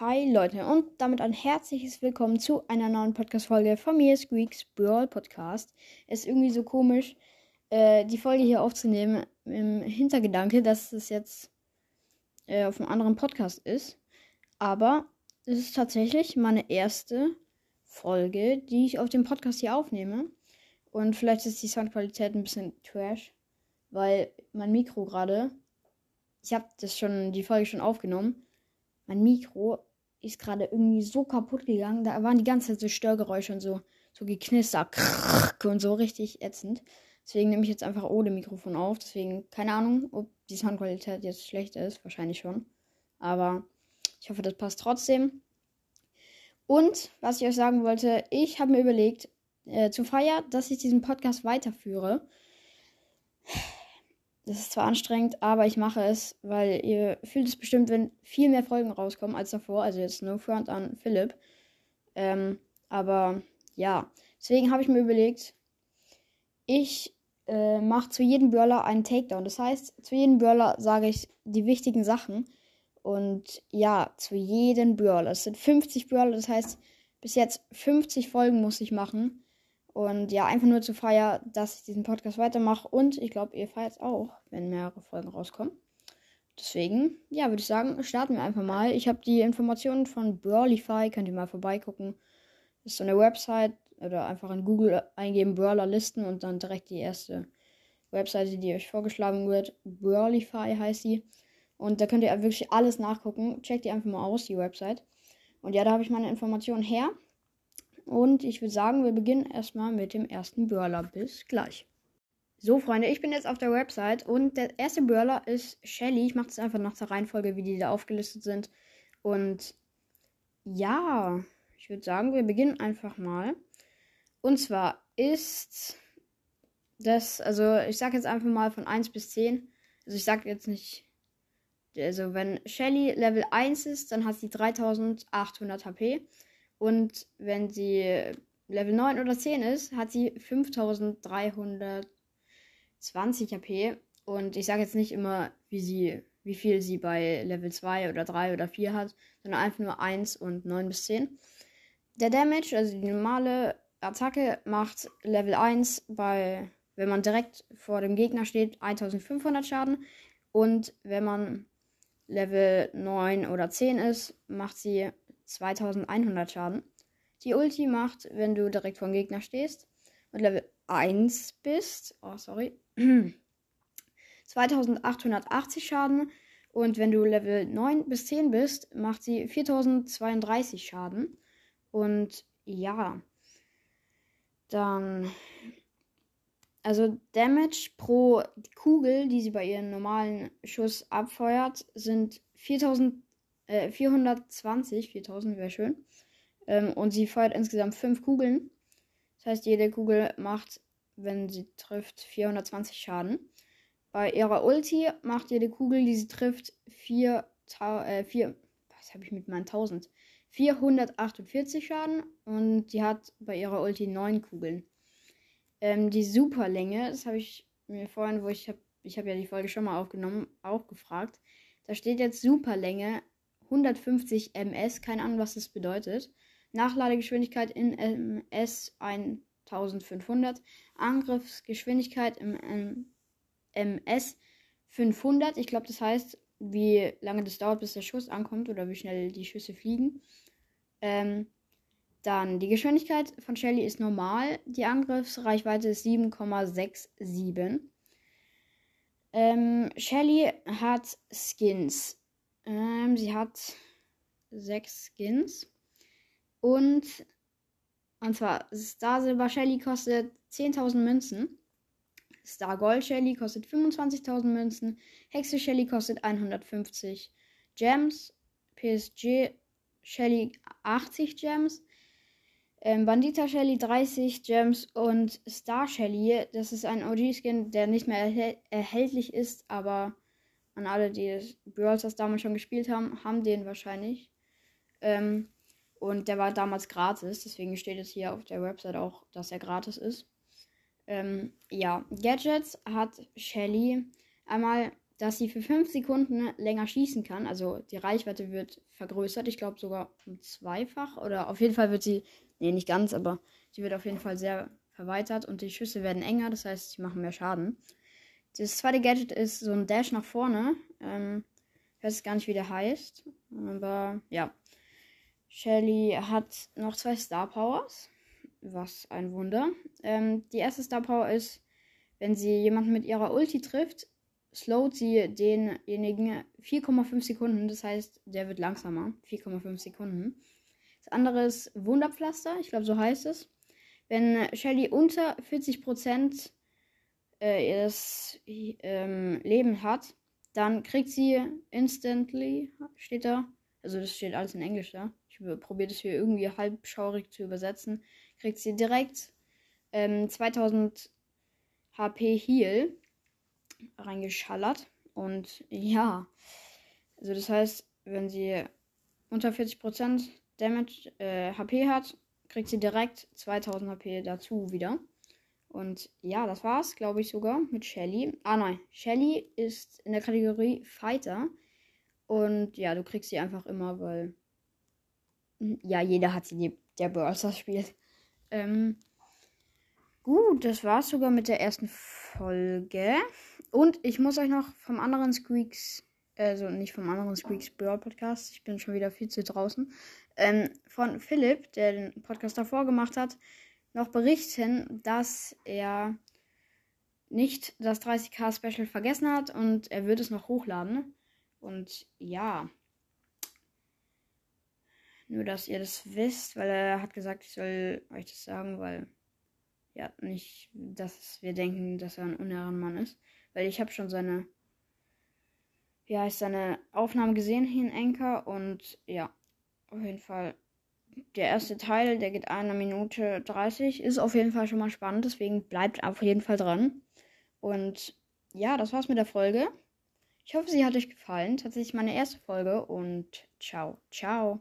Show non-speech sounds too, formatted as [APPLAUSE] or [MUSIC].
Hi Leute und damit ein herzliches Willkommen zu einer neuen Podcast-Folge von mir, Squeaks Brawl Podcast. Es ist irgendwie so komisch, äh, die Folge hier aufzunehmen im Hintergedanke, dass es jetzt äh, auf einem anderen Podcast ist. Aber es ist tatsächlich meine erste Folge, die ich auf dem Podcast hier aufnehme. Und vielleicht ist die Soundqualität ein bisschen trash, weil mein Mikro gerade, ich habe das schon, die Folge schon aufgenommen mein Mikro ist gerade irgendwie so kaputt gegangen. Da waren die ganze Zeit so Störgeräusche und so, so geknister und so richtig ätzend. Deswegen nehme ich jetzt einfach ohne Mikrofon auf. Deswegen keine Ahnung, ob die Soundqualität jetzt schlecht ist. Wahrscheinlich schon. Aber ich hoffe, das passt trotzdem. Und was ich euch sagen wollte, ich habe mir überlegt, äh, zu Feier, dass ich diesen Podcast weiterführe. Das ist zwar anstrengend, aber ich mache es, weil ihr fühlt es bestimmt, wenn viel mehr Folgen rauskommen als davor. Also jetzt No Front an Philipp. Ähm, aber ja, deswegen habe ich mir überlegt, ich äh, mache zu jedem Brawler einen Takedown. Das heißt, zu jedem Brawler sage ich die wichtigen Sachen. Und ja, zu jedem Brawler. Es sind 50 Brawler, das heißt, bis jetzt 50 Folgen muss ich machen. Und ja, einfach nur zu feiern, dass ich diesen Podcast weitermache. Und ich glaube, ihr feiert auch, wenn mehrere Folgen rauskommen. Deswegen, ja, würde ich sagen, starten wir einfach mal. Ich habe die Informationen von Brawlify, könnt ihr mal vorbeigucken. Das ist so eine Website oder einfach in Google eingeben Brawler Listen und dann direkt die erste Webseite, die euch vorgeschlagen wird. Brawlify heißt sie. Und da könnt ihr wirklich alles nachgucken. Checkt die einfach mal aus, die Website. Und ja, da habe ich meine Informationen her. Und ich würde sagen, wir beginnen erstmal mit dem ersten Brawler. Bis gleich. So, Freunde, ich bin jetzt auf der Website und der erste Brawler ist Shelly. Ich mache das einfach nach der Reihenfolge, wie die da aufgelistet sind. Und ja, ich würde sagen, wir beginnen einfach mal. Und zwar ist das, also ich sage jetzt einfach mal von 1 bis 10. Also ich sage jetzt nicht, also wenn Shelly Level 1 ist, dann hat sie 3800 HP. Und wenn sie Level 9 oder 10 ist, hat sie 5320 HP. Und ich sage jetzt nicht immer, wie sie, wie viel sie bei Level 2 oder 3 oder 4 hat, sondern einfach nur 1 und 9 bis 10. Der Damage, also die normale Attacke, macht Level 1 bei, wenn man direkt vor dem Gegner steht, 1500 Schaden. Und wenn man Level 9 oder 10 ist, macht sie 2100 Schaden. Die Ulti macht, wenn du direkt vor dem Gegner stehst und Level 1 bist, oh sorry, [CLEARS THROAT] 2880 Schaden. Und wenn du Level 9 bis 10 bist, macht sie 4032 Schaden. Und ja, dann, also Damage pro Kugel, die sie bei ihrem normalen Schuss abfeuert, sind 4000 äh, 420, 4000 wäre schön. Ähm, und sie feuert insgesamt 5 Kugeln. Das heißt, jede Kugel macht, wenn sie trifft, 420 Schaden. Bei ihrer Ulti macht jede Kugel, die sie trifft, 4, äh, 4 was habe ich mit meinen 1000? 448 Schaden und die hat bei ihrer Ulti 9 Kugeln. Ähm, die Superlänge, das habe ich mir vorhin, wo ich habe, ich habe ja die Folge schon mal aufgenommen, auch gefragt. Da steht jetzt Superlänge 150 ms, keine Ahnung, was das bedeutet. Nachladegeschwindigkeit in ms 1500. Angriffsgeschwindigkeit im ms 500. Ich glaube, das heißt, wie lange das dauert, bis der Schuss ankommt oder wie schnell die Schüsse fliegen. Ähm, dann die Geschwindigkeit von Shelly ist normal. Die Angriffsreichweite ist 7,67. Ähm, Shelly hat Skins. Ähm, sie hat sechs Skins. Und, und zwar Star Silber Shelly kostet 10.000 Münzen. Star Gold Shelly kostet 25.000 Münzen. Hexe Shelly kostet 150 Gems. PSG Shelly 80 Gems. Ähm, Bandita Shelly 30 Gems und Star Shelly, das ist ein OG-Skin, der nicht mehr erhält erhältlich ist, aber an alle, die Brawl Stars damals schon gespielt haben, haben den wahrscheinlich. Ähm, und der war damals gratis, deswegen steht es hier auf der Website auch, dass er gratis ist. Ähm, ja, Gadgets hat Shelly einmal dass sie für 5 Sekunden länger schießen kann. Also die Reichweite wird vergrößert. Ich glaube sogar um zweifach. Oder auf jeden Fall wird sie. Nee, nicht ganz, aber sie wird auf jeden Fall sehr verweitert und die Schüsse werden enger, das heißt, sie machen mehr Schaden. Das zweite Gadget ist so ein Dash nach vorne. Ähm, ich weiß gar nicht, wie der heißt. Aber ja. Shelly hat noch zwei Star Powers. Was ein Wunder. Ähm, die erste Star Power ist, wenn sie jemanden mit ihrer Ulti trifft, slowt sie denjenigen 4,5 Sekunden. Das heißt, der wird langsamer. 4,5 Sekunden. Das andere ist Wunderpflaster. Ich glaube, so heißt es. Wenn Shelly unter 40% äh, ihres ähm, Leben hat, dann kriegt sie instantly, steht da, also das steht alles in Englisch da. Ich probiere das hier irgendwie halbschaurig zu übersetzen. Kriegt sie direkt ähm, 2000 HP Heal reingeschallert. Und ja, also das heißt, wenn sie unter 40% Damage äh, HP hat, kriegt sie direkt 2000 HP dazu wieder. Und ja, das war's, glaube ich sogar mit Shelly. Ah nein, Shelly ist in der Kategorie Fighter. Und ja, du kriegst sie einfach immer, weil. Ja, jeder hat sie, der Burster spielt. Ähm, gut, das war's sogar mit der ersten Folge. Und ich muss euch noch vom anderen Squeaks, also nicht vom anderen Squeaks Brawl Podcast, ich bin schon wieder viel zu draußen, ähm, von Philipp, der den Podcast davor gemacht hat, noch berichten, dass er nicht das 30k Special vergessen hat und er wird es noch hochladen. Und ja. Nur, dass ihr das wisst, weil er hat gesagt, ich soll euch das sagen, weil ja, nicht, dass wir denken, dass er ein Unehrenmann ist. Weil ich habe schon seine, ja, ist seine Aufnahme gesehen hier in Anchor und ja, auf jeden Fall. Der erste Teil, der geht eine Minute 30, ist auf jeden Fall schon mal spannend, deswegen bleibt auf jeden Fall dran. Und ja, das war's mit der Folge. Ich hoffe, sie hat euch gefallen. Tatsächlich meine erste Folge und ciao, ciao.